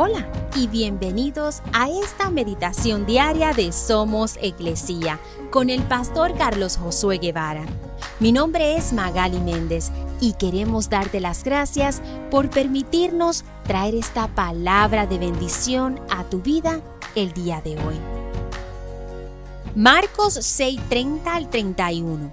Hola y bienvenidos a esta meditación diaria de Somos Iglesia con el pastor Carlos Josué Guevara. Mi nombre es Magali Méndez y queremos darte las gracias por permitirnos traer esta palabra de bendición a tu vida el día de hoy. Marcos 6:30 al 31.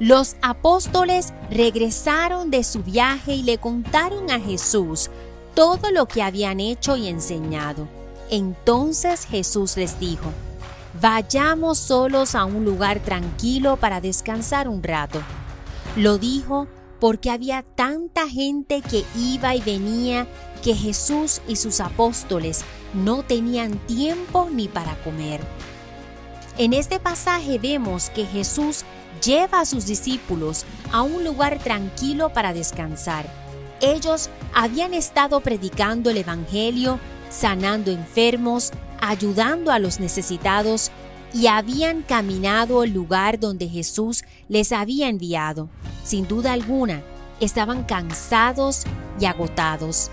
Los apóstoles regresaron de su viaje y le contaron a Jesús todo lo que habían hecho y enseñado. Entonces Jesús les dijo, Vayamos solos a un lugar tranquilo para descansar un rato. Lo dijo porque había tanta gente que iba y venía que Jesús y sus apóstoles no tenían tiempo ni para comer. En este pasaje vemos que Jesús lleva a sus discípulos a un lugar tranquilo para descansar ellos habían estado predicando el Evangelio, sanando enfermos, ayudando a los necesitados y habían caminado al lugar donde Jesús les había enviado. Sin duda alguna, estaban cansados y agotados.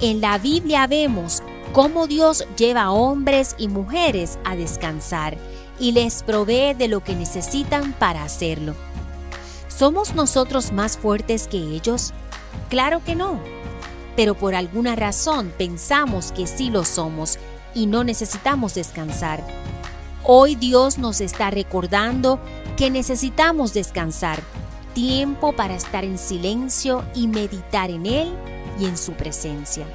En la Biblia vemos cómo Dios lleva a hombres y mujeres a descansar y les provee de lo que necesitan para hacerlo. ¿Somos nosotros más fuertes que ellos? Claro que no. Pero por alguna razón pensamos que sí lo somos y no necesitamos descansar. Hoy Dios nos está recordando que necesitamos descansar, tiempo para estar en silencio y meditar en Él y en su presencia.